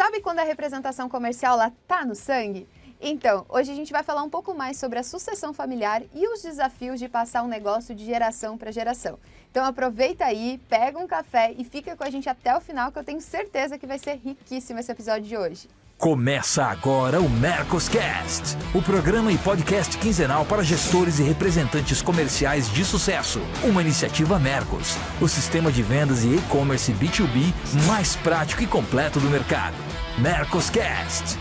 Sabe quando a representação comercial lá tá no sangue? Então, hoje a gente vai falar um pouco mais sobre a sucessão familiar e os desafios de passar um negócio de geração para geração. Então aproveita aí, pega um café e fica com a gente até o final que eu tenho certeza que vai ser riquíssimo esse episódio de hoje. Começa agora o Mercoscast, o programa e podcast quinzenal para gestores e representantes comerciais de sucesso. Uma iniciativa Mercos, o sistema de vendas e e-commerce B2B mais prático e completo do mercado. Mercoscast.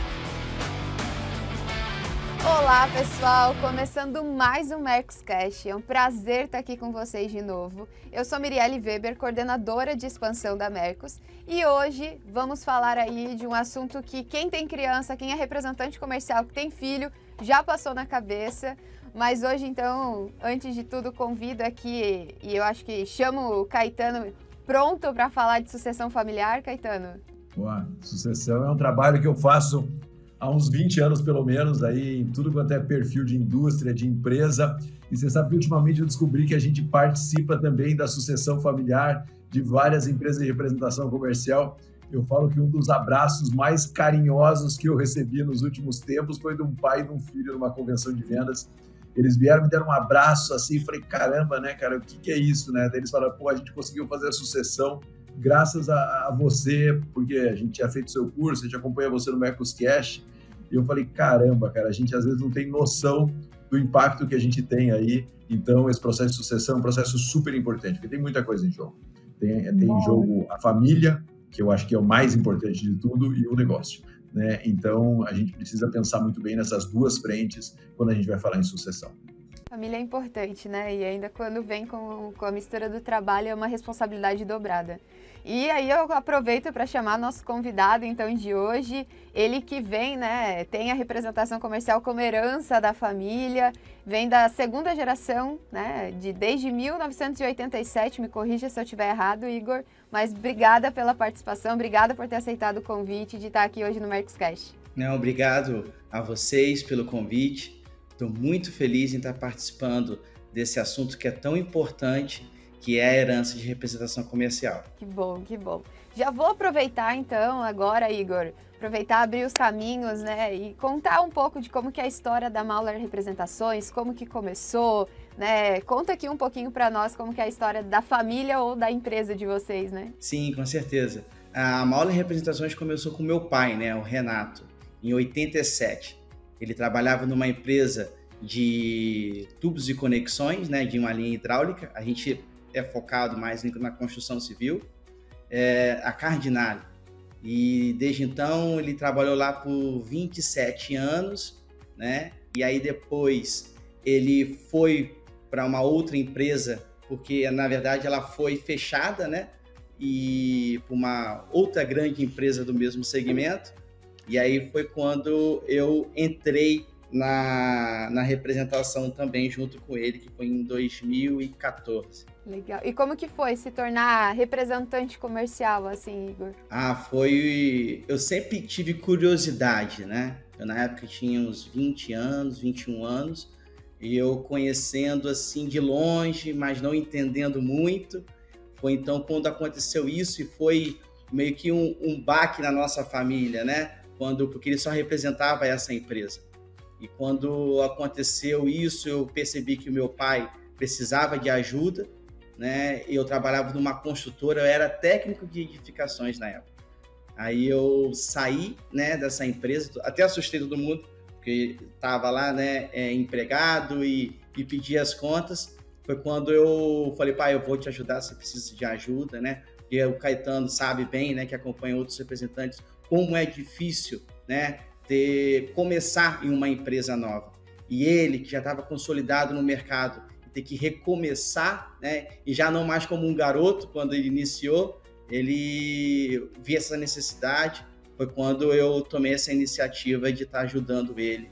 Olá, pessoal! Começando mais um Mercoscast. É um prazer estar aqui com vocês de novo. Eu sou Mirielle Weber, coordenadora de expansão da Mercos, e hoje vamos falar aí de um assunto que quem tem criança, quem é representante comercial, que tem filho, já passou na cabeça. Mas hoje, então, antes de tudo, convido aqui, e eu acho que chamo o Caetano pronto para falar de sucessão familiar, Caetano. Boa, sucessão é um trabalho que eu faço há uns 20 anos, pelo menos, aí, em tudo quanto é perfil de indústria, de empresa. E você sabe que ultimamente eu descobri que a gente participa também da sucessão familiar de várias empresas de representação comercial. Eu falo que um dos abraços mais carinhosos que eu recebi nos últimos tempos foi de um pai e de um filho numa convenção de vendas. Eles vieram me deram um abraço assim, falei, caramba, né, cara, o que, que é isso, né? Daí eles falaram, pô, a gente conseguiu fazer a sucessão graças a, a, você, porque a gente tinha feito seu curso, a gente acompanha você no Mercos Cash, e eu falei, caramba, cara, a gente às vezes não tem noção do impacto que a gente tem aí. Então, esse processo de sucessão é um processo super importante, porque tem muita coisa em jogo. Tem, tem em jogo a família, que eu acho que é o mais importante de tudo, e o negócio. Né? Então, a gente precisa pensar muito bem nessas duas frentes quando a gente vai falar em sucessão. Família é importante, né? E ainda quando vem com, com a mistura do trabalho é uma responsabilidade dobrada. E aí eu aproveito para chamar nosso convidado então de hoje, ele que vem, né, tem a representação comercial como herança da família, vem da segunda geração, né, de desde 1987, me corrija se eu estiver errado, Igor, mas obrigada pela participação, obrigada por ter aceitado o convite de estar aqui hoje no Mercoscast. Não, obrigado a vocês pelo convite. Estou muito feliz em estar participando desse assunto que é tão importante que é a herança de representação comercial. Que bom, que bom. Já vou aproveitar então agora, Igor, aproveitar abrir os caminhos, né, e contar um pouco de como que é a história da Mauler Representações, como que começou, né? Conta aqui um pouquinho para nós como que é a história da família ou da empresa de vocês, né? Sim, com certeza. A Mauler Representações começou com meu pai, né, o Renato, em 87. Ele trabalhava numa empresa de tubos e conexões, né, de uma linha hidráulica. A gente é focado mais na construção civil, é a Cardinale. E desde então ele trabalhou lá por 27 anos, né? E aí depois ele foi para uma outra empresa, porque na verdade ela foi fechada, né? E para uma outra grande empresa do mesmo segmento. E aí foi quando eu entrei na, na representação também junto com ele, que foi em 2014. Legal. E como que foi se tornar representante comercial, assim, Igor? Ah, foi... Eu sempre tive curiosidade, né? Eu, na época, tinha uns 20 anos, 21 anos, e eu conhecendo, assim, de longe, mas não entendendo muito. Foi então quando aconteceu isso e foi meio que um, um baque na nossa família, né? Quando, porque ele só representava essa empresa. E quando aconteceu isso, eu percebi que o meu pai precisava de ajuda, né? Eu trabalhava numa construtora, eu era técnico de edificações na época. Aí eu saí, né, dessa empresa, até assustei todo mundo, porque estava lá, né, é, empregado e, e pedi as contas. Foi quando eu falei, pai, eu vou te ajudar, você precisa de ajuda, né? E o Caetano sabe bem, né, que acompanha outros representantes, como é difícil, né, ter começar em uma empresa nova. E ele, que já estava consolidado no mercado, ter que recomeçar, né? E já não mais como um garoto quando ele iniciou, ele via essa necessidade. Foi quando eu tomei essa iniciativa de estar ajudando ele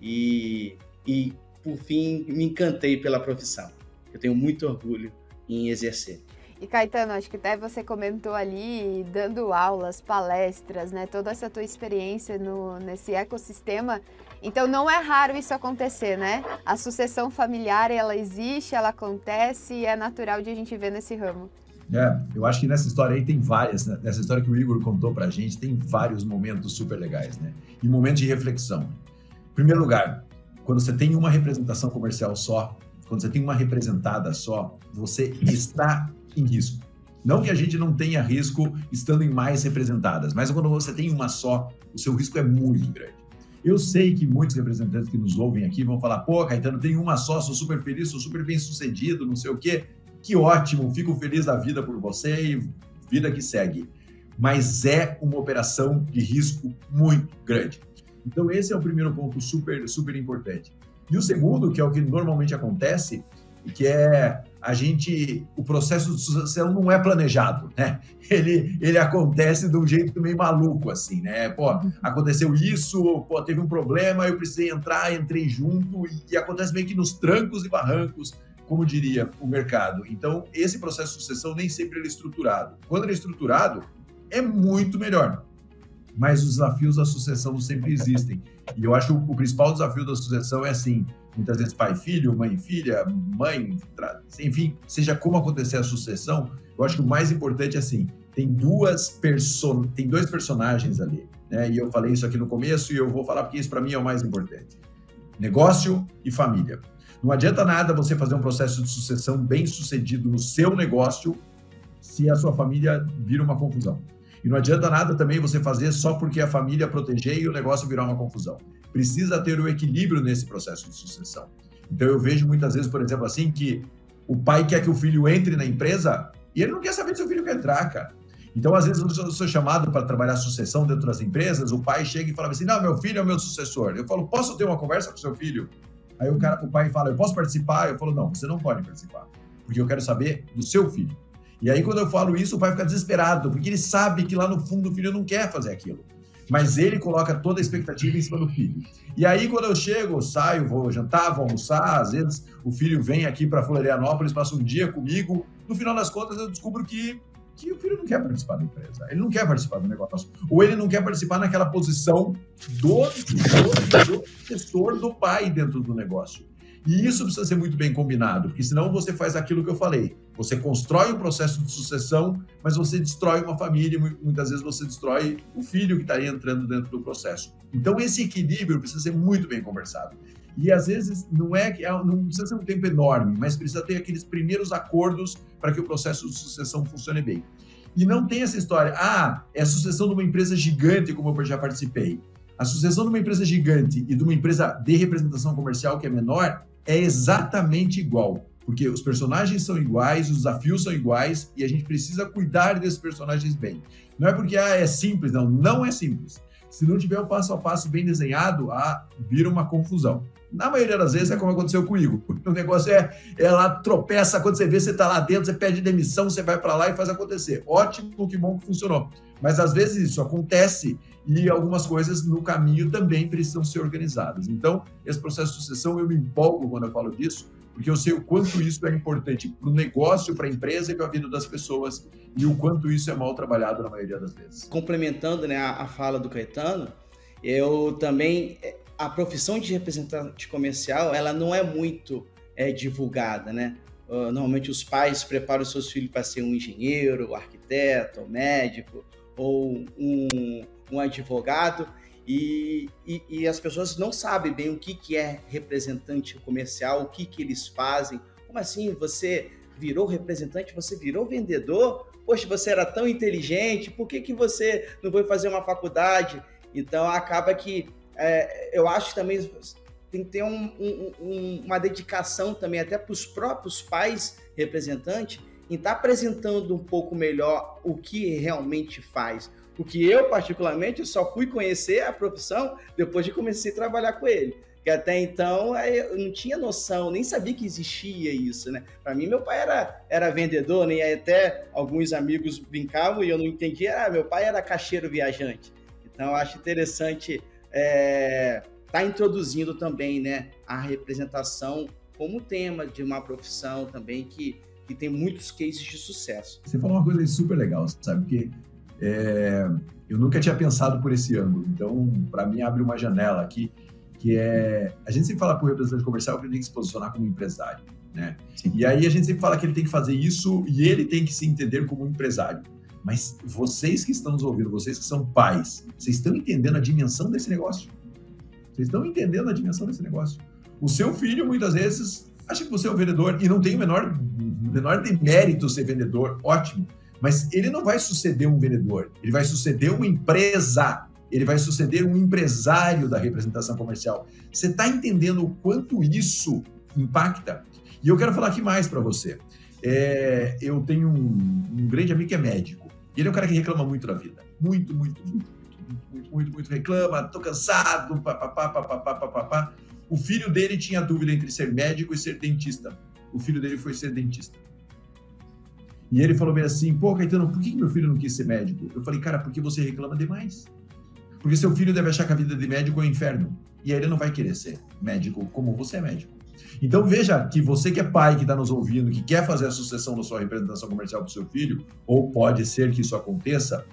e, e por fim me encantei pela profissão. Eu tenho muito orgulho em exercer. E Caetano, acho que até você comentou ali, dando aulas, palestras, né? Toda essa tua experiência no, nesse ecossistema. Então não é raro isso acontecer, né? A sucessão familiar, ela existe, ela acontece e é natural de a gente ver nesse ramo. É, eu acho que nessa história aí tem várias, né? nessa história que o Igor contou pra gente, tem vários momentos super legais, né? E momentos de reflexão. Em primeiro lugar, quando você tem uma representação comercial só, quando você tem uma representada só, você está em risco. Não que a gente não tenha risco estando em mais representadas, mas quando você tem uma só, o seu risco é muito grande. Eu sei que muitos representantes que nos ouvem aqui vão falar: pô, Caetano, tem uma só, sou super feliz, sou super bem sucedido, não sei o quê. Que ótimo, fico feliz da vida por você e vida que segue. Mas é uma operação de risco muito grande. Então, esse é o primeiro ponto super, super importante. E o segundo, que é o que normalmente acontece, que é a gente, o processo de sucessão não é planejado, né? Ele, ele acontece de um jeito meio maluco, assim, né? Pô, aconteceu isso, pô, teve um problema, eu precisei entrar, entrei junto, e, e acontece meio que nos trancos e barrancos, como diria o mercado. Então, esse processo de sucessão nem sempre ele é estruturado. Quando ele é estruturado, é muito melhor. Mas os desafios da sucessão sempre existem. E eu acho que o principal desafio da sucessão é assim, muitas vezes pai filho, mãe filha, mãe, enfim, seja como acontecer a sucessão, eu acho que o mais importante é assim, tem duas person tem dois personagens ali, né? E eu falei isso aqui no começo e eu vou falar porque isso para mim é o mais importante. Negócio e família. Não adianta nada você fazer um processo de sucessão bem sucedido no seu negócio se a sua família vira uma confusão. E não adianta nada também você fazer só porque a família proteger e o negócio virar uma confusão precisa ter o equilíbrio nesse processo de sucessão. Então eu vejo muitas vezes, por exemplo, assim, que o pai quer que o filho entre na empresa e ele não quer saber se o filho quer entrar, cara. Então, às vezes, eu sou chamado para trabalhar sucessão dentro das empresas, o pai chega e fala assim: não, meu filho é o meu sucessor. Eu falo, posso ter uma conversa com seu filho? Aí o cara, o pai fala, eu posso participar? Eu falo, não, você não pode participar, porque eu quero saber do seu filho. E aí, quando eu falo isso, o pai fica desesperado, porque ele sabe que lá no fundo o filho não quer fazer aquilo mas ele coloca toda a expectativa em cima do filho. E aí, quando eu chego, saio, vou jantar, vou almoçar, às vezes o filho vem aqui para Florianópolis, passa um dia comigo, no final das contas eu descubro que, que o filho não quer participar da empresa, ele não quer participar do negócio, ou ele não quer participar naquela posição do, do, do do pai dentro do negócio. E isso precisa ser muito bem combinado, porque senão você faz aquilo que eu falei. Você constrói um processo de sucessão, mas você destrói uma família, muitas vezes você destrói o filho que está entrando dentro do processo. Então, esse equilíbrio precisa ser muito bem conversado. E às vezes não é que é, não precisa ser um tempo enorme, mas precisa ter aqueles primeiros acordos para que o processo de sucessão funcione bem. E não tem essa história, ah, é a sucessão de uma empresa gigante, como eu já participei. A sucessão de uma empresa gigante e de uma empresa de representação comercial que é menor é exatamente igual, porque os personagens são iguais, os desafios são iguais e a gente precisa cuidar desses personagens bem. Não é porque ah, é simples, não, não é simples. Se não tiver o passo a passo bem desenhado, ah, vira uma confusão. Na maioria das vezes é como aconteceu com o negócio é, é lá, tropeça, quando você vê, você está lá dentro, você pede demissão, você vai para lá e faz acontecer. Ótimo, que bom que funcionou. Mas às vezes isso acontece e algumas coisas no caminho também precisam ser organizadas. Então, esse processo de sucessão, eu me empolgo quando eu falo disso, porque eu sei o quanto isso é importante para o negócio, para a empresa e para a vida das pessoas, e o quanto isso é mal trabalhado na maioria das vezes. Complementando né, a, fala do Caetano, eu também a profissão de representante comercial ela não é muito é, divulgada, né? Uh, normalmente os pais preparam seus filhos para ser um engenheiro, um arquiteto, um médico ou um, um advogado e, e, e, as pessoas não sabem bem o que, que é representante comercial, o que, que eles fazem. Como assim? Você virou representante, você virou vendedor? Poxa, você era tão inteligente, por que, que você não foi fazer uma faculdade? Então acaba que é, eu acho também tem que ter um, um, uma dedicação também até para os próprios pais representantes em estar tá apresentando um pouco melhor o que realmente faz. Porque eu, particularmente, só fui conhecer a profissão depois de comecei a trabalhar com ele. Que até então eu não tinha noção, nem sabia que existia isso, né? Para mim, meu pai era, era vendedor, né? Até alguns amigos brincavam e eu não entendia. Ah, meu pai era caixeiro viajante. Então, eu acho interessante é, tá introduzindo também né, a representação como tema de uma profissão também que, que tem muitos cases de sucesso. Você falou uma coisa super legal, sabe? Porque é, eu nunca tinha pensado por esse ângulo. Então, para mim, abre uma janela aqui, que é... A gente sempre fala para o representante comercial que ele tem que se posicionar como empresário. Né? E aí a gente sempre fala que ele tem que fazer isso e ele tem que se entender como empresário. Mas vocês que estão nos ouvindo, vocês que são pais, vocês estão entendendo a dimensão desse negócio? Vocês estão entendendo a dimensão desse negócio? O seu filho, muitas vezes, acha que você é um vendedor e não tem o menor, menor demérito ser vendedor, ótimo. Mas ele não vai suceder um vendedor, ele vai suceder uma empresa, ele vai suceder um empresário da representação comercial. Você está entendendo o quanto isso impacta? E eu quero falar aqui mais para você. É, eu tenho um, um, grande amigo que é médico. Ele é um cara que reclama muito da vida. Muito, muito, muito, muito, muito, muito, muito reclama. Tô cansado, papapá, papapá, papapá. O filho dele tinha dúvida entre ser médico e ser dentista. O filho dele foi ser dentista. E ele falou bem assim: pô, Caetano, por que meu filho não quis ser médico? Eu falei, cara, porque você reclama demais. Porque seu filho deve achar que a vida de médico é um inferno. E aí ele não vai querer ser médico como você é médico. Então veja que você que é pai, que está nos ouvindo, que quer fazer a sucessão da sua representação comercial para o seu filho, ou pode ser que isso aconteça,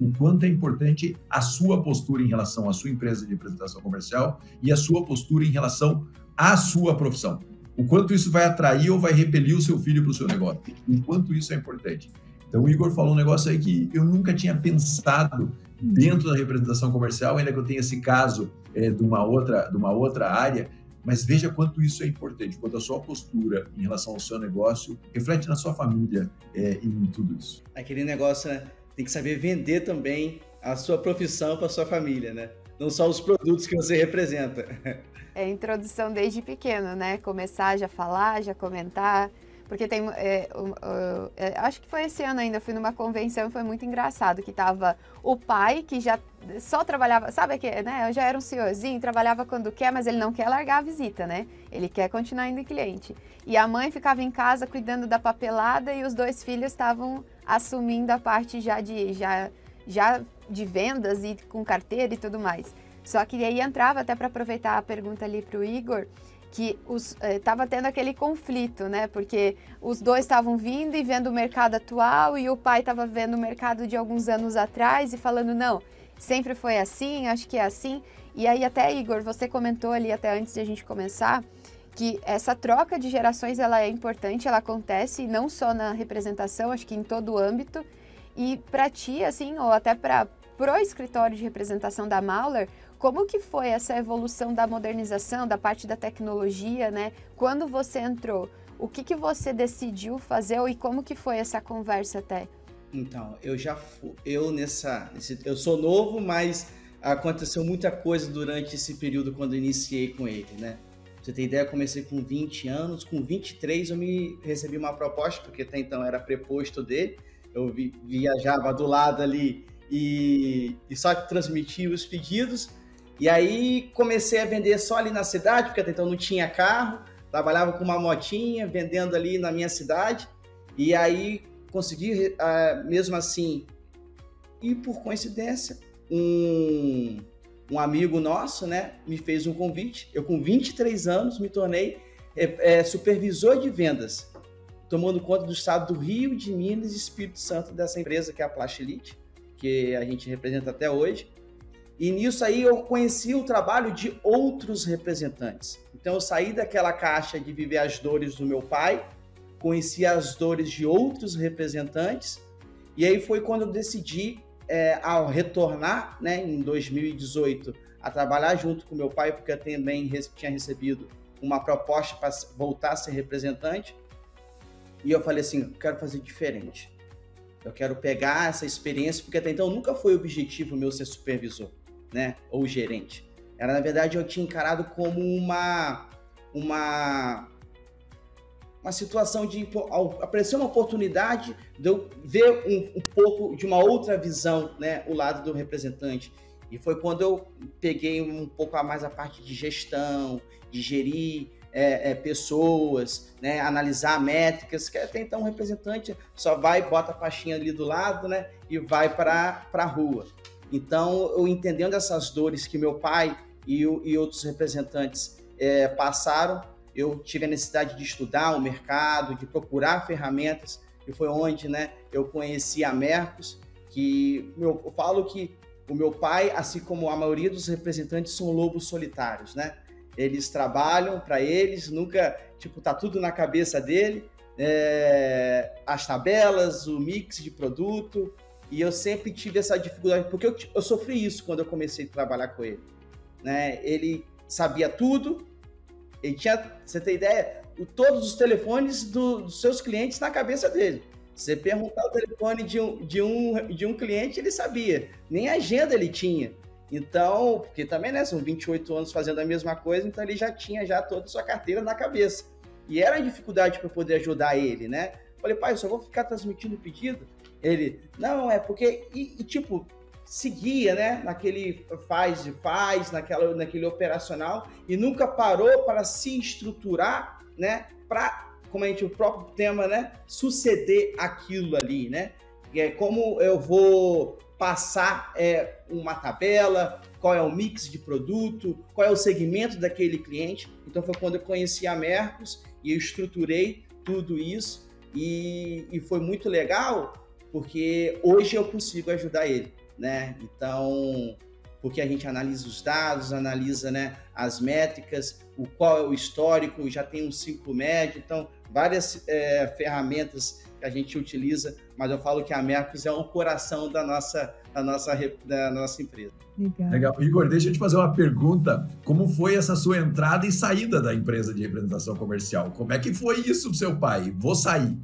o quanto é importante a sua postura em relação à sua empresa de representação comercial e a sua postura em relação à sua profissão. O quanto isso vai atrair ou vai repelir o seu filho para o seu negócio. O quanto isso é importante. Então o Igor falou um negócio aí que eu nunca tinha pensado dentro da representação comercial, ainda que eu tenha esse caso é, de, uma outra, de uma outra área, mas veja quanto isso é importante, quanto a sua postura em relação ao seu negócio reflete na sua família é, em tudo isso. Aquele negócio, né? Tem que saber vender também a sua profissão para sua família, né? Não só os produtos que você representa. É introdução desde pequeno, né? Começar já falar, já comentar. Porque tem. É, é, acho que foi esse ano ainda, eu fui numa convenção foi muito engraçado, que tava o pai que já só trabalhava, sabe que, né? Eu já era um senhorzinho, trabalhava quando quer, mas ele não quer largar a visita, né? Ele quer continuar indo cliente. E a mãe ficava em casa cuidando da papelada e os dois filhos estavam assumindo a parte já de já, já de vendas e com carteira e tudo mais. Só que aí entrava até para aproveitar a pergunta ali para o Igor que estava eh, tendo aquele conflito, né? Porque os dois estavam vindo e vendo o mercado atual e o pai estava vendo o mercado de alguns anos atrás e falando, não, sempre foi assim, acho que é assim. E aí até, Igor, você comentou ali até antes de a gente começar que essa troca de gerações ela é importante, ela acontece não só na representação, acho que em todo o âmbito. E para ti, assim, ou até para pro escritório de representação da Mauler, como que foi essa evolução da modernização, da parte da tecnologia, né? Quando você entrou, o que, que você decidiu fazer e como que foi essa conversa até? Então, eu já fui, eu nessa, eu sou novo, mas aconteceu muita coisa durante esse período quando eu iniciei com ele, né? Você ter ideia, eu comecei com 20 anos, com 23 eu me recebi uma proposta, porque até então era preposto dele, eu vi, viajava do lado ali e, e só transmitia os pedidos, e aí comecei a vender só ali na cidade, porque até então não tinha carro, trabalhava com uma motinha, vendendo ali na minha cidade. E aí consegui, uh, mesmo assim, e por coincidência, um, um amigo nosso, né, me fez um convite. Eu, com 23 anos, me tornei é, é, supervisor de vendas, tomando conta do estado do Rio, de Minas e Espírito Santo dessa empresa que é a Plastilite, que a gente representa até hoje. E nisso aí eu conheci o trabalho de outros representantes. Então eu saí daquela caixa de viver as dores do meu pai, conheci as dores de outros representantes, e aí foi quando eu decidi, é, ao retornar né, em 2018, a trabalhar junto com meu pai, porque eu também tinha recebido uma proposta para voltar a ser representante. E eu falei assim: eu quero fazer diferente. Eu quero pegar essa experiência, porque até então nunca foi objetivo meu ser supervisor né? Ou gerente. Era, na verdade, eu tinha encarado como uma, uma, uma situação de aparecer uma oportunidade de eu ver um, um, pouco de uma outra visão, né? O lado do representante. E foi quando eu peguei um pouco a mais a parte de gestão, de gerir é, é, pessoas, né, analisar métricas, que até então o representante só vai, bota a pastinha ali do lado, né, e vai para a rua. Então, eu entendendo essas dores que meu pai e, e outros representantes é, passaram, eu tive a necessidade de estudar o mercado, de procurar ferramentas, e foi onde né, eu conheci a Mercos, que meu, eu falo que o meu pai, assim como a maioria dos representantes, são lobos solitários, né? Eles trabalham para eles, nunca tipo, tá tudo na cabeça dele, é, as tabelas, o mix de produto, e eu sempre tive essa dificuldade, porque eu, eu sofri isso quando eu comecei a trabalhar com ele. Né? Ele sabia tudo, ele tinha, você tem ideia, todos os telefones do, dos seus clientes na cabeça dele. Você perguntar o telefone de um, de, um, de um cliente, ele sabia. Nem agenda ele tinha. Então, porque também, né, são 28 anos fazendo a mesma coisa, então ele já tinha já toda a sua carteira na cabeça. E era a dificuldade para poder ajudar ele, né? Falei, pai, eu só vou ficar transmitindo o pedido? Ele, não, é porque, e, e, tipo, seguia, né, naquele faz e faz, naquela, naquele operacional, e nunca parou para se estruturar, né, para, como a gente, o próprio tema, né, suceder aquilo ali, né? É como eu vou passar é, uma tabela, qual é o mix de produto, qual é o segmento daquele cliente. Então foi quando eu conheci a Mercos e eu estruturei tudo isso e, e foi muito legal porque hoje eu consigo ajudar ele, né? Então, porque a gente analisa os dados, analisa né, as métricas, o qual é o histórico, já tem um ciclo médio, então várias é, ferramentas que a gente utiliza, mas eu falo que a Mercos é o coração da nossa, da nossa, da nossa empresa. Legal. Legal. Igor, deixa eu te fazer uma pergunta. Como foi essa sua entrada e saída da empresa de representação comercial? Como é que foi isso pro seu pai? Vou sair.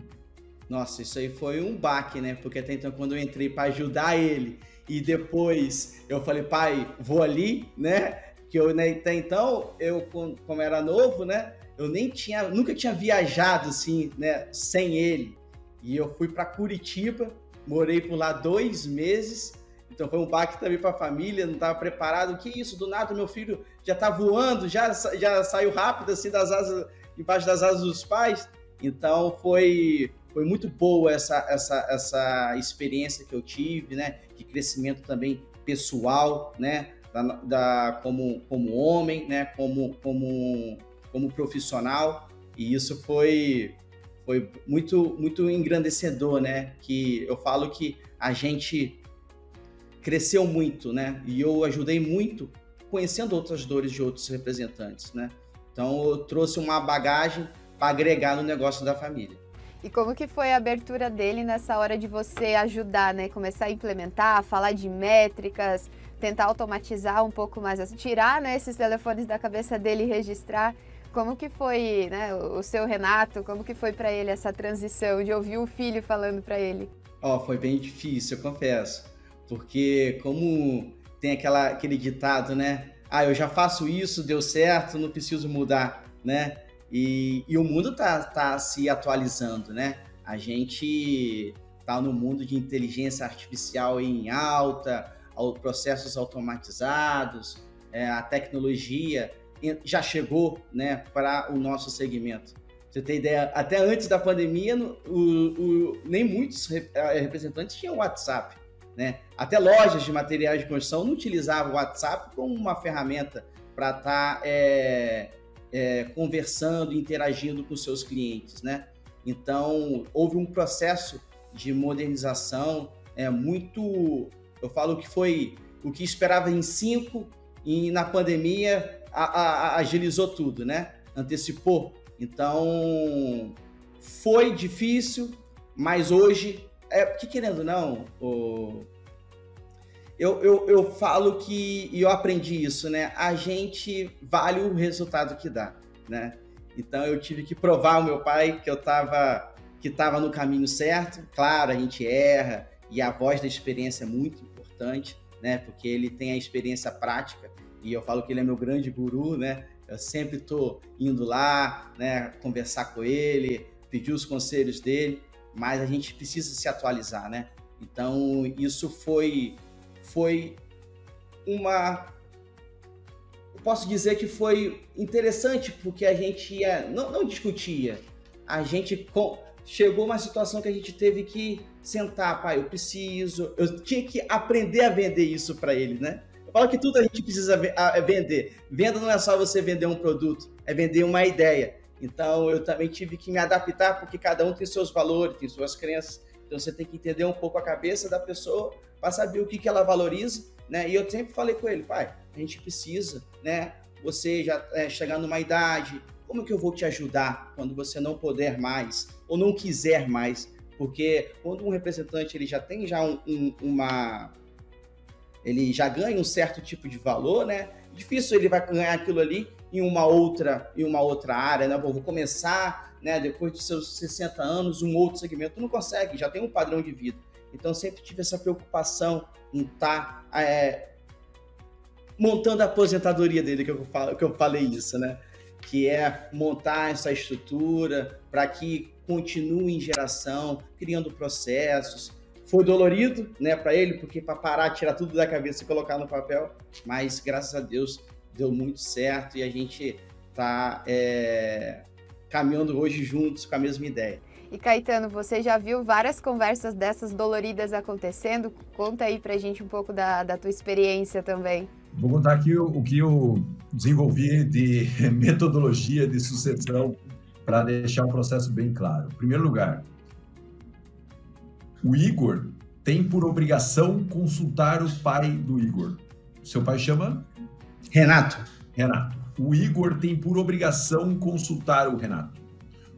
Nossa, isso aí foi um baque, né? Porque até então, quando eu entrei para ajudar ele e depois eu falei, pai, vou ali, né? Que eu né, até então, eu como era novo, né? Eu nem tinha, nunca tinha viajado assim, né? Sem ele. E eu fui para Curitiba, morei por lá dois meses. Então foi um baque também para a família, não estava preparado. Que isso? Do nada, meu filho já está voando, já, já saiu rápido assim das asas, embaixo das asas dos pais. Então foi, foi muito boa essa, essa, essa experiência que eu tive, né? De crescimento também pessoal, né? Da, da, como, como homem, né? Como, como, como profissional. E isso foi, foi muito, muito engrandecedor, né? Que eu falo que a gente cresceu muito, né? E eu ajudei muito conhecendo outras dores de outros representantes, né? Então eu trouxe uma bagagem para agregar no negócio da família. E como que foi a abertura dele nessa hora de você ajudar, né? Começar a implementar, falar de métricas, tentar automatizar um pouco mais, tirar né, esses telefones da cabeça dele e registrar. Como que foi, né, o seu Renato, como que foi para ele essa transição de ouvir o filho falando para ele? Ó, oh, foi bem difícil, eu confesso. Porque como tem aquela, aquele ditado, né? Ah, eu já faço isso, deu certo, não preciso mudar, né? E, e o mundo tá, tá se atualizando, né? A gente tá no mundo de inteligência artificial em alta, processos automatizados, é, a tecnologia já chegou né, para o nosso segmento. Você tem ideia, até antes da pandemia, o, o, nem muitos eh, representantes tinham WhatsApp. Né? Até lojas de materiais de construção não utilizavam o WhatsApp como uma ferramenta para estar tá, é, é, conversando, interagindo com seus clientes. Né? Então, houve um processo de modernização é, muito. Eu falo que foi o que esperava em cinco, e na pandemia a, a, agilizou tudo, né? Antecipou. Então, foi difícil, mas hoje, é querendo não, o, eu, eu, eu falo que, e eu aprendi isso, né? A gente vale o resultado que dá, né? Então eu tive que provar ao meu pai que eu estava que estava no caminho certo. Claro, a gente erra e a voz da experiência é muito importante, né? Porque ele tem a experiência prática e eu falo que ele é meu grande guru, né? Eu sempre estou indo lá, né, conversar com ele, pedir os conselhos dele, mas a gente precisa se atualizar, né? Então, isso foi foi uma posso dizer que foi interessante porque a gente ia, não, não discutia, a gente com, chegou uma situação que a gente teve que sentar, pai, eu preciso, eu tinha que aprender a vender isso para ele, né? Eu falo que tudo a gente precisa é vender. Venda não é só você vender um produto, é vender uma ideia. Então eu também tive que me adaptar porque cada um tem seus valores, tem suas crenças. Então você tem que entender um pouco a cabeça da pessoa para saber o que, que ela valoriza, né? E eu sempre falei com ele, pai, a gente precisa, né? Você já é, chegar numa idade, como que eu vou te ajudar quando você não puder mais ou não quiser mais? Porque quando um representante ele já tem já um, um, uma ele já ganha um certo tipo de valor, né? Difícil ele vai ganhar aquilo ali em uma outra em uma outra área, né? Vou começar, né, depois de seus 60 anos, um outro segmento, não consegue, já tem um padrão de vida. Então sempre tive essa preocupação em estar tá, é, montando a aposentadoria dele, que eu, falo, que eu falei isso, né? que é montar essa estrutura para que continue em geração, criando processos. Foi dolorido, né, para ele, porque para parar, tirar tudo da cabeça e colocar no papel, mas graças a Deus deu muito certo e a gente está é, caminhando hoje juntos com a mesma ideia. E Caetano, você já viu várias conversas dessas doloridas acontecendo? Conta aí pra gente um pouco da, da tua experiência também. Vou contar aqui o, o que eu desenvolvi de metodologia de sucessão para deixar o processo bem claro. Em primeiro lugar, o Igor tem por obrigação consultar o pai do Igor. Seu pai chama? Renato. Renato. O Igor tem por obrigação consultar o Renato.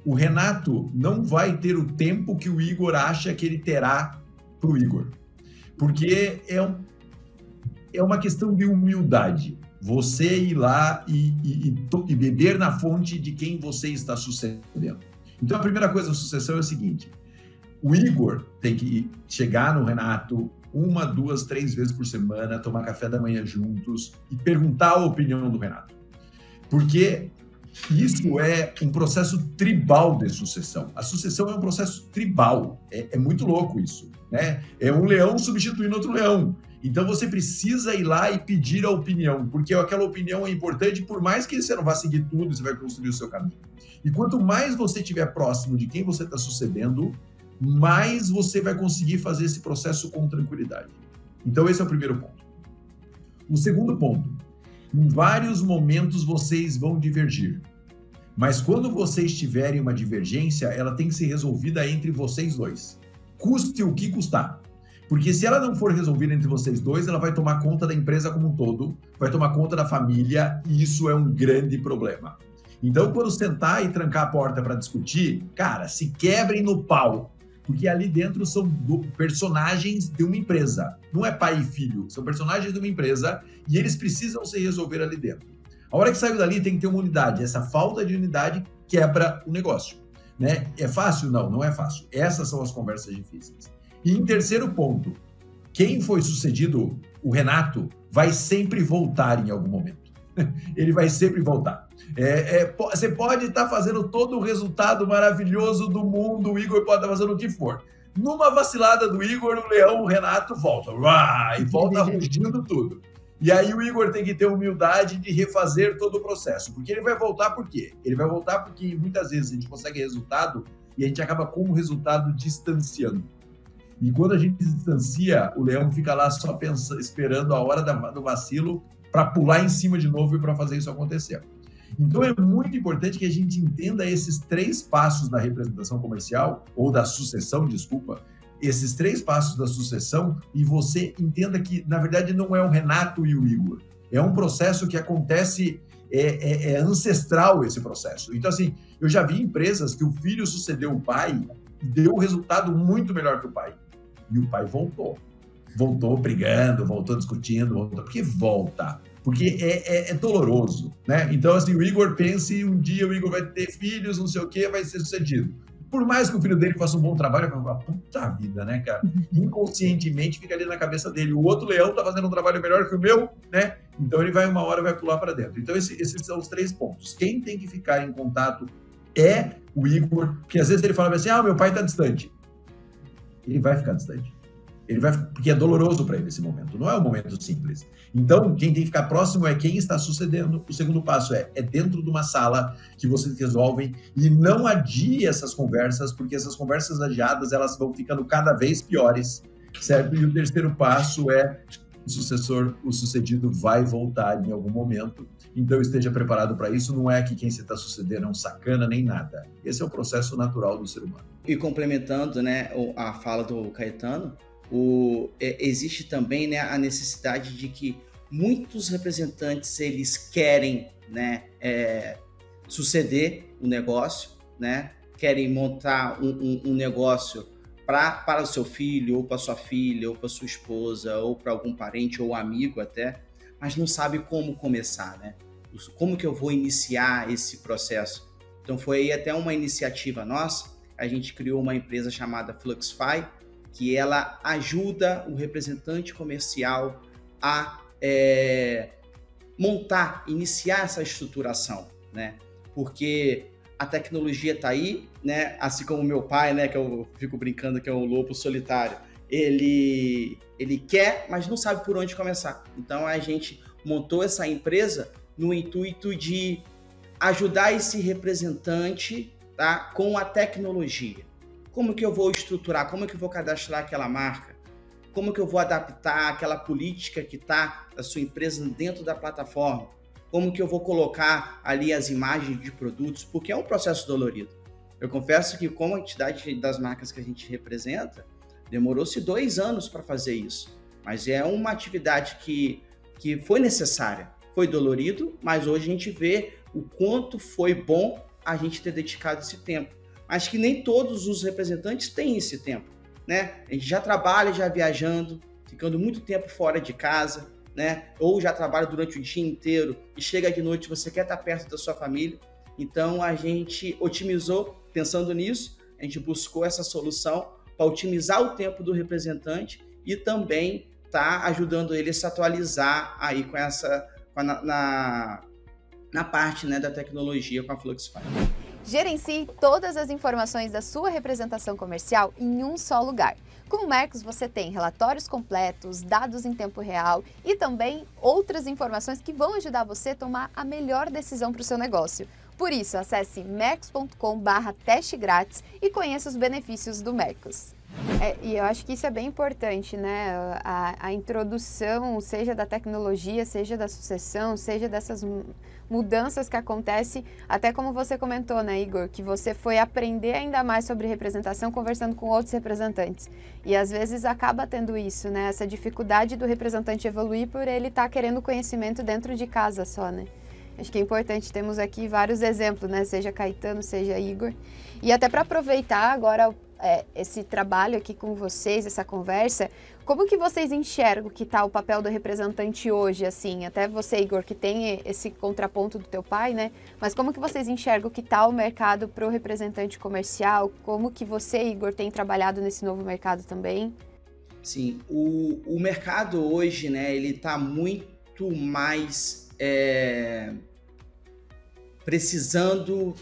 O Renato não vai ter o tempo que o Igor acha que ele terá para o Igor. Porque é um, é uma questão de humildade. Você ir lá e, e, e, beber na fonte de quem você está sucedendo. Então, a primeira coisa da sucessão é o seguinte: o Igor tem que chegar no Renato uma, duas, três vezes por semana, tomar café da manhã juntos e perguntar a opinião do Renato. Porque isso é um processo tribal de sucessão. A sucessão é um processo tribal. É, é muito louco isso. Né? É um leão substituindo outro leão. Então você precisa ir lá e pedir a opinião, porque aquela opinião é importante, por mais que você não vá seguir tudo, você vai construir o seu caminho. E quanto mais você estiver próximo de quem você está sucedendo, mais você vai conseguir fazer esse processo com tranquilidade. Então esse é o primeiro ponto. O segundo ponto, em vários momentos vocês vão divergir. Mas quando vocês tiverem uma divergência, ela tem que ser resolvida entre vocês dois. Custe o que custar. Porque se ela não for resolvida entre vocês dois, ela vai tomar conta da empresa como um todo, vai tomar conta da família, e isso é um grande problema. Então, quando sentar e trancar a porta para discutir, cara, se quebrem no pau, porque ali dentro são personagens de uma empresa. Não é pai e filho, são personagens de uma empresa e eles precisam se resolver ali dentro. A hora que saiu dali tem que ter uma unidade. Essa falta de unidade quebra o negócio. Né? É fácil? Não, não é fácil. Essas são as conversas difíceis. E em terceiro ponto, quem foi sucedido, o Renato, vai sempre voltar em algum momento. Ele vai sempre voltar. É, é, você pode estar tá fazendo todo o resultado maravilhoso do mundo, o Igor pode estar tá fazendo o que for. Numa vacilada do Igor, o Leão, o Renato volta. Uá, e volta rugindo tudo. E aí o Igor tem que ter humildade de refazer todo o processo. Porque ele vai voltar por quê? Ele vai voltar porque muitas vezes a gente consegue resultado e a gente acaba com o resultado distanciando. E quando a gente distancia, o leão fica lá só pensando, esperando a hora do vacilo para pular em cima de novo e para fazer isso acontecer. Então é muito importante que a gente entenda esses três passos da representação comercial, ou da sucessão, desculpa, esses três passos da sucessão, e você entenda que, na verdade, não é o Renato e o Igor. É um processo que acontece, é, é, é ancestral esse processo. Então, assim, eu já vi empresas que o filho sucedeu o pai e deu um resultado muito melhor que o pai. E o pai voltou. Voltou brigando, voltou discutindo, voltou, porque volta. Porque é, é, é, doloroso, né? Então, assim, o Igor pense um dia o Igor vai ter filhos, não sei o quê, vai ser sucedido. Por mais que o filho dele faça um bom trabalho, vai falar, puta vida, né, cara? Inconscientemente fica ali na cabeça dele. O outro leão tá fazendo um trabalho melhor que o meu, né? Então ele vai uma hora vai pular para dentro. Então esse, esses são os três pontos. Quem tem que ficar em contato é o Igor, porque às vezes ele fala assim: ah, meu pai tá distante ele vai ficar distante. Ele vai, porque é doloroso para ele esse momento, não é um momento simples. Então, quem tem que ficar próximo é quem está sucedendo. O segundo passo é, é dentro de uma sala que vocês resolvem e não adie essas conversas, porque essas conversas adiadas, elas vão ficando cada vez piores, certo? E o terceiro passo é o sucessor, o sucedido vai voltar em algum momento. Então esteja preparado para isso. Não é que quem você está sucedendo é um sacana nem nada. Esse é o processo natural do ser humano. E complementando né, a fala do Caetano, o, é, existe também né, a necessidade de que muitos representantes eles querem né, é, suceder o negócio, né? Querem montar um, um, um negócio pra, para o seu filho, ou para sua filha, ou para sua esposa, ou para algum parente ou amigo até, mas não sabe como começar, né? Como que eu vou iniciar esse processo? Então foi aí até uma iniciativa nossa, a gente criou uma empresa chamada Fluxify, que ela ajuda o representante comercial a é, montar, iniciar essa estruturação, né? Porque a tecnologia está aí, né? Assim como meu pai, né? Que eu fico brincando que é um lobo solitário. Ele, ele quer, mas não sabe por onde começar. Então a gente montou essa empresa no intuito de ajudar esse representante tá, com a tecnologia. Como que eu vou estruturar? Como que eu vou cadastrar aquela marca? Como que eu vou adaptar aquela política que está da sua empresa dentro da plataforma? Como que eu vou colocar ali as imagens de produtos? Porque é um processo dolorido. Eu confesso que, como a entidade das marcas que a gente representa, demorou-se dois anos para fazer isso. Mas é uma atividade que, que foi necessária. Foi dolorido, mas hoje a gente vê o quanto foi bom a gente ter dedicado esse tempo. Mas que nem todos os representantes têm esse tempo, né? A gente já trabalha já viajando, ficando muito tempo fora de casa, né? Ou já trabalha durante o dia inteiro e chega de noite você quer estar perto da sua família. Então a gente otimizou pensando nisso, a gente buscou essa solução para otimizar o tempo do representante e também tá ajudando ele a se atualizar aí com essa com a, na, na parte né, da tecnologia com a Fluxify. Gerencie todas as informações da sua representação comercial em um só lugar. Com o Mercos você tem relatórios completos, dados em tempo real e também outras informações que vão ajudar você a tomar a melhor decisão para o seu negócio. Por isso, acesse mercos.com/teste grátis e conheça os benefícios do Mercos. É, e eu acho que isso é bem importante, né? A, a, introdução, seja da tecnologia, seja da sucessão, seja dessas mudanças que acontecem, até como você comentou, né, Igor, que você foi aprender ainda mais sobre representação conversando com outros representantes. E às vezes acaba tendo isso, né? Essa dificuldade do representante evoluir por ele estar tá querendo conhecimento dentro de casa só, né? Acho que é importante, temos aqui vários exemplos, né? Seja Caetano, seja Igor. E até para aproveitar agora é, esse trabalho aqui com vocês, essa conversa, como que vocês enxergam que está o papel do representante hoje, assim? Até você, Igor, que tem esse contraponto do teu pai, né? Mas como que vocês enxergam que está o mercado para o representante comercial? Como que você, Igor, tem trabalhado nesse novo mercado também? Sim, o, o mercado hoje, né, ele está muito mais é, precisando,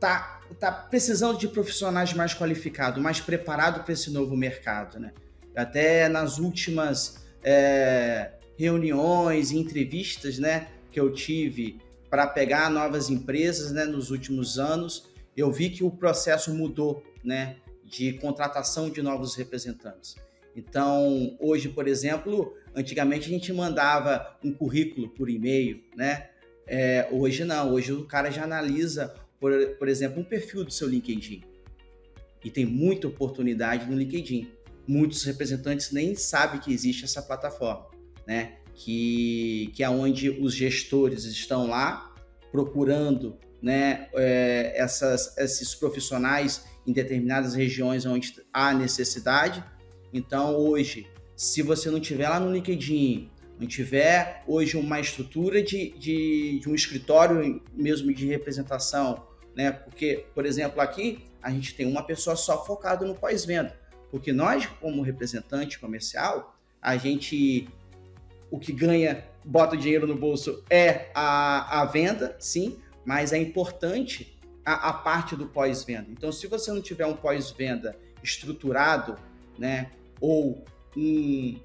tá está precisando de profissionais mais qualificados, mais preparados para esse novo mercado, né? Até nas últimas é, reuniões e entrevistas, né, que eu tive para pegar novas empresas, né, nos últimos anos, eu vi que o processo mudou, né, de contratação de novos representantes. Então, hoje, por exemplo, antigamente a gente mandava um currículo por e-mail, né? É, hoje não, hoje o cara já analisa por, por exemplo, um perfil do seu LinkedIn. E tem muita oportunidade no LinkedIn. Muitos representantes nem sabem que existe essa plataforma, né? Que, que é onde os gestores estão lá procurando né, é, essas, esses profissionais em determinadas regiões onde há necessidade. Então, hoje, se você não tiver lá no LinkedIn, não tiver hoje uma estrutura de, de, de um escritório mesmo de representação, né? Porque, por exemplo, aqui a gente tem uma pessoa só focada no pós-venda, porque nós, como representante comercial, a gente o que ganha, bota o dinheiro no bolso é a, a venda, sim, mas é importante a, a parte do pós-venda. Então, se você não tiver um pós-venda estruturado, né, ou um,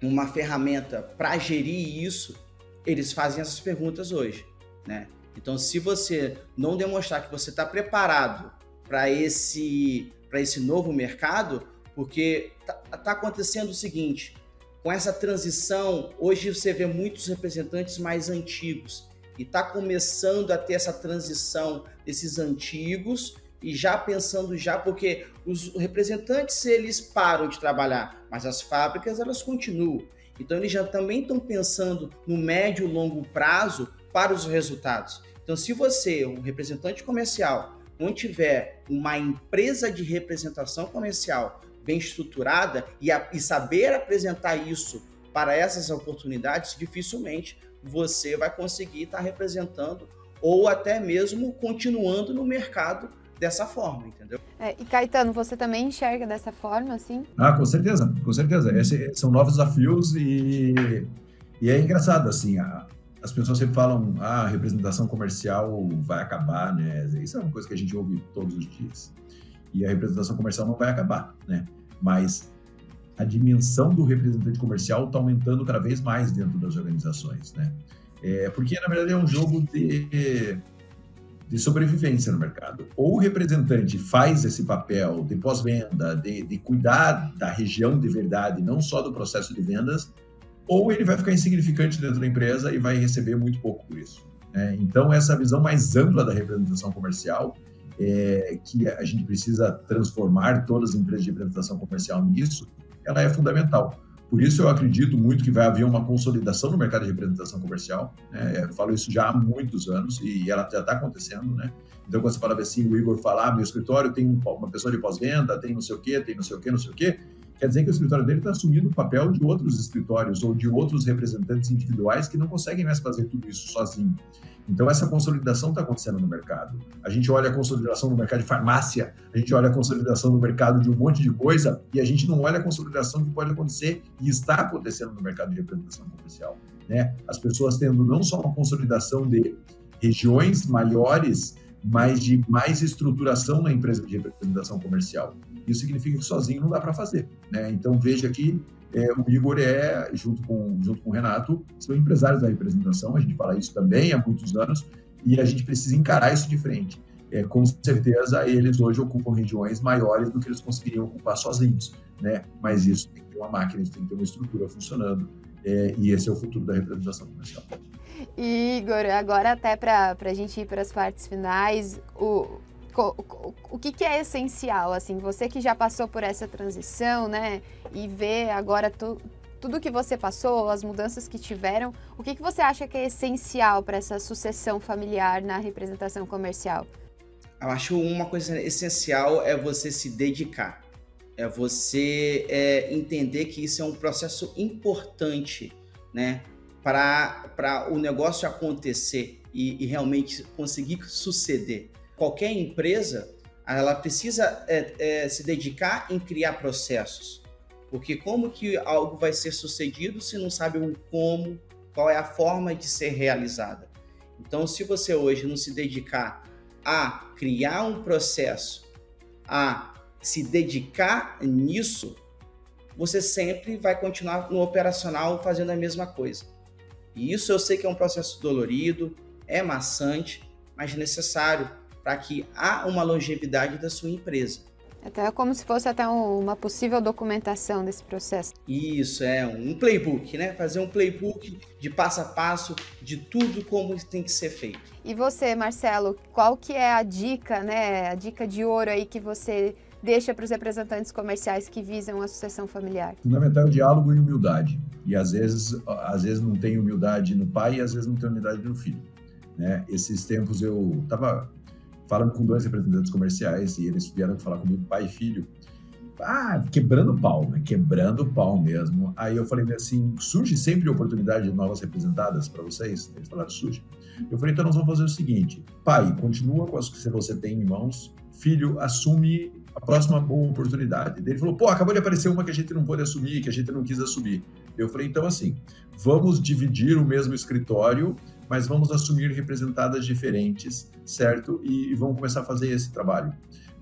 uma ferramenta para gerir isso, eles fazem essas perguntas hoje, né? Então, se você não demonstrar que você está preparado para esse, esse novo mercado, porque está tá acontecendo o seguinte: com essa transição, hoje você vê muitos representantes mais antigos e está começando a ter essa transição desses antigos e já pensando já porque os representantes eles param de trabalhar, mas as fábricas elas continuam. Então eles já também estão pensando no médio e longo prazo para os resultados. Então, se você, um representante comercial, não tiver uma empresa de representação comercial bem estruturada e, a, e saber apresentar isso para essas oportunidades, dificilmente você vai conseguir estar representando ou até mesmo continuando no mercado dessa forma, entendeu? É, e Caetano, você também enxerga dessa forma, assim? Ah, com certeza, com certeza. Esses são novos desafios e, e é engraçado, assim, a, as pessoas sempre falam, ah, a representação comercial vai acabar, né? Isso é uma coisa que a gente ouve todos os dias. E a representação comercial não vai acabar, né? Mas a dimensão do representante comercial está aumentando cada vez mais dentro das organizações, né? É, porque, na verdade, é um jogo de, de sobrevivência no mercado. Ou o representante faz esse papel de pós-venda, de, de cuidar da região de verdade, não só do processo de vendas, ou ele vai ficar insignificante dentro da empresa e vai receber muito pouco por isso. Né? Então, essa visão mais ampla da representação comercial, é, que a gente precisa transformar todas as empresas de representação comercial nisso, ela é fundamental. Por isso eu acredito muito que vai haver uma consolidação no mercado de representação comercial. Né? Eu falo isso já há muitos anos e ela já está acontecendo, né? Então, quando você fala assim, o Igor falar, ah, meu escritório tem uma pessoa de pós-venda, tem não sei o quê, tem não sei o quê, não sei o quê, quer dizer que o escritório dele está assumindo o papel de outros escritórios ou de outros representantes individuais que não conseguem mais fazer tudo isso sozinho. Então, essa consolidação está acontecendo no mercado. A gente olha a consolidação no mercado de farmácia, a gente olha a consolidação no mercado de um monte de coisa, e a gente não olha a consolidação que pode acontecer e está acontecendo no mercado de representação comercial. Né? As pessoas tendo não só uma consolidação de regiões maiores, mas de mais estruturação na empresa de representação comercial. Isso significa que sozinho não dá para fazer. Né? Então, veja que é, o Igor é, junto com, junto com o Renato, são empresários da representação, a gente fala isso também há muitos anos, e a gente precisa encarar isso de frente. É, com certeza, eles hoje ocupam regiões maiores do que eles conseguiriam ocupar sozinhos, né? Mas isso tem que ter uma máquina, isso tem que ter uma estrutura funcionando, é, e esse é o futuro da representação comercial. Igor, agora até para a gente ir para as partes finais, o, o, que, que, é essencial, assim, você que já passou por essa transição, né, e vê agora tu, tudo que você passou, as mudanças que tiveram, o que, que você acha que é essencial para essa sucessão familiar na representação comercial? Eu acho uma coisa essencial é você se dedicar, é você é, entender que isso é um processo importante, né, para o negócio acontecer e, e realmente conseguir suceder qualquer empresa ela precisa é, é, se dedicar em criar processos. Porque como que algo vai ser sucedido se não sabe o como, qual é a forma de ser realizada? Então, se você hoje não se dedicar a criar um processo, a se dedicar nisso, você sempre vai continuar no operacional fazendo a mesma coisa. E isso eu sei que é um processo dolorido, é maçante, mas necessário para que há uma longevidade da sua empresa. Até como se fosse até uma possível documentação desse processo. Isso, é um playbook, né? Fazer um playbook de passo a passo de tudo como tem que ser feito. E você, Marcelo, qual que é a dica, né? A dica de ouro aí que você deixa para os representantes comerciais que visam a sucessão familiar? Fundamental é o diálogo e humildade. E às vezes, às vezes não tem humildade no pai e às vezes não tem humildade no filho. Né? Esses tempos eu estava falando com dois representantes comerciais e eles vieram falar comigo, pai e filho. Ah, quebrando pau, né? Quebrando pau mesmo. Aí eu falei assim: surge sempre oportunidade de novas representadas para vocês? Eles falaram: surge. Eu falei: então nós vamos fazer o seguinte: pai, continua com as que você tem em mãos, filho, assume a próxima boa oportunidade. Ele falou: pô, acabou de aparecer uma que a gente não pôde assumir, que a gente não quis assumir. Eu falei: então assim, vamos dividir o mesmo escritório mas vamos assumir representadas diferentes, certo? E, e vamos começar a fazer esse trabalho.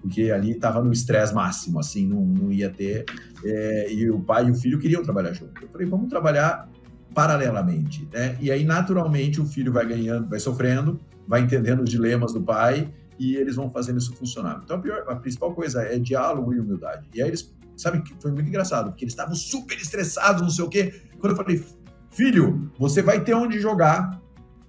Porque ali estava no estresse máximo, assim, não, não ia ter. É, e o pai e o filho queriam trabalhar junto. Eu falei, vamos trabalhar paralelamente, né? E aí, naturalmente, o filho vai ganhando, vai sofrendo, vai entendendo os dilemas do pai e eles vão fazendo isso funcionar. Então, a, pior, a principal coisa é diálogo e humildade. E aí, eles, sabe, que foi muito engraçado, porque eles estavam super estressados, não sei o quê. Quando eu falei, filho, você vai ter onde jogar,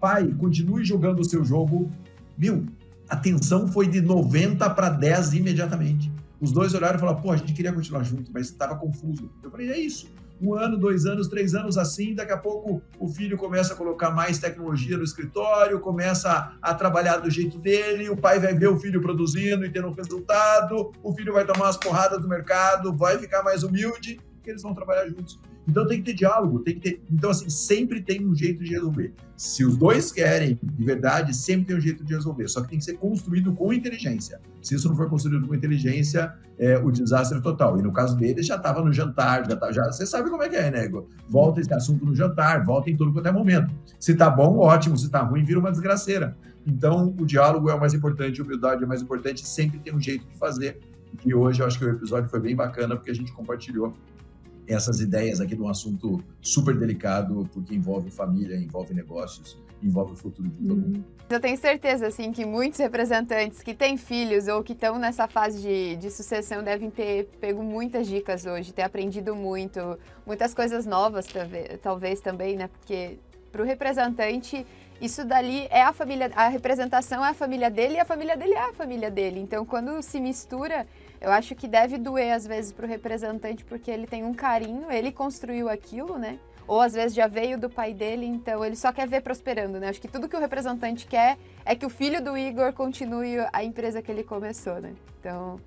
pai, continue jogando o seu jogo. Meu, a tensão foi de 90 para 10 imediatamente. Os dois olharam e falaram, pô, a gente queria continuar junto, mas estava confuso. Eu falei, é isso. um ano, dois anos, três anos assim, daqui a pouco o filho começa a colocar mais tecnologia no escritório, começa a trabalhar do jeito dele, o pai vai ver o filho produzindo e tendo um resultado, o filho vai tomar umas porradas do mercado, vai ficar mais humilde, que eles vão trabalhar juntos. Então tem que ter diálogo, tem que ter. Então, assim, sempre tem um jeito de resolver. Se os dois querem, de verdade, sempre tem um jeito de resolver. Só que tem que ser construído com inteligência. Se isso não for construído com inteligência, é o desastre total. E no caso dele, já estava no jantar, já, tá, já Você sabe como é que é, né, Volta esse assunto no jantar, volta em tudo quanto é momento. Se tá bom, ótimo. Se tá ruim, vira uma desgraceira. Então, o diálogo é o mais importante, a humildade é o mais importante, sempre tem um jeito de fazer. E hoje eu acho que o episódio foi bem bacana, porque a gente compartilhou essas ideias aqui de um assunto super delicado, porque envolve família, envolve negócios, envolve o futuro de todo mundo. Uhum. Eu tenho certeza, assim, que muitos representantes que têm filhos ou que estão nessa fase de, de sucessão devem ter pego muitas dicas hoje, ter aprendido muito, muitas coisas novas, talvez também, né? Porque para o representante isso dali é a família, a representação é a família dele e a família dele é a família dele. Então, quando se mistura, eu acho que deve doer às vezes para o representante porque ele tem um carinho, ele construiu aquilo, né? Ou às vezes já veio do pai dele, então ele só quer ver prosperando, né? Acho que tudo que o representante quer é que o filho do Igor continue a empresa que ele começou, né? Então,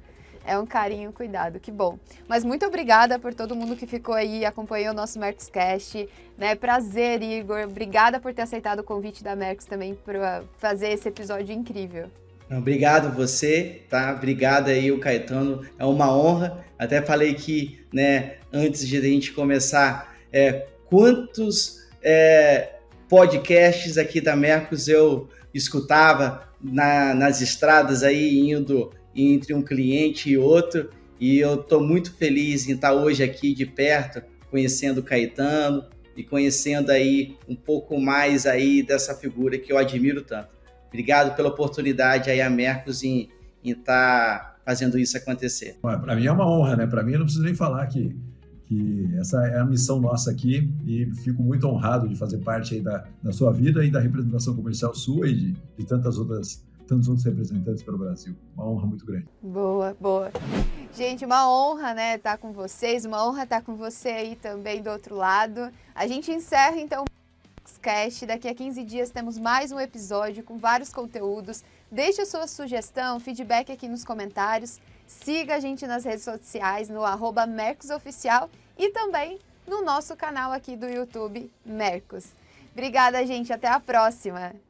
é um carinho, cuidado, que bom. Mas muito obrigada por todo mundo que ficou aí, acompanhou o nosso Mercoscast. Né? Prazer, Igor. Obrigada por ter aceitado o convite da Mercos também para fazer esse episódio incrível. Obrigado você, tá? Obrigado aí o Caetano. É uma honra. Até falei que, né, antes de a gente começar, é, quantos é, podcasts aqui da Mercos eu escutava na, nas estradas aí indo entre um cliente e outro. E eu estou muito feliz em estar hoje aqui de perto, conhecendo o Caetano e conhecendo aí um pouco mais aí dessa figura que eu admiro tanto. Obrigado pela oportunidade aí a Mercos em estar fazendo isso acontecer. Para mim é uma honra, né? Para mim eu não preciso nem falar que, que essa é a missão nossa aqui e fico muito honrado de fazer parte aí da, da sua vida e da representação comercial sua e de, de tantas outras tantos outros representantes pelo Brasil. Uma honra muito grande. Boa, boa. Gente, uma honra, né, estar com vocês, uma honra estar com você aí também do outro lado. A gente encerra então Cast. Daqui a 15 dias temos mais um episódio com vários conteúdos. Deixe a sua sugestão, feedback aqui nos comentários. Siga a gente nas redes sociais no arroba Mercosoficial e também no nosso canal aqui do YouTube Mercos. Obrigada, gente. Até a próxima.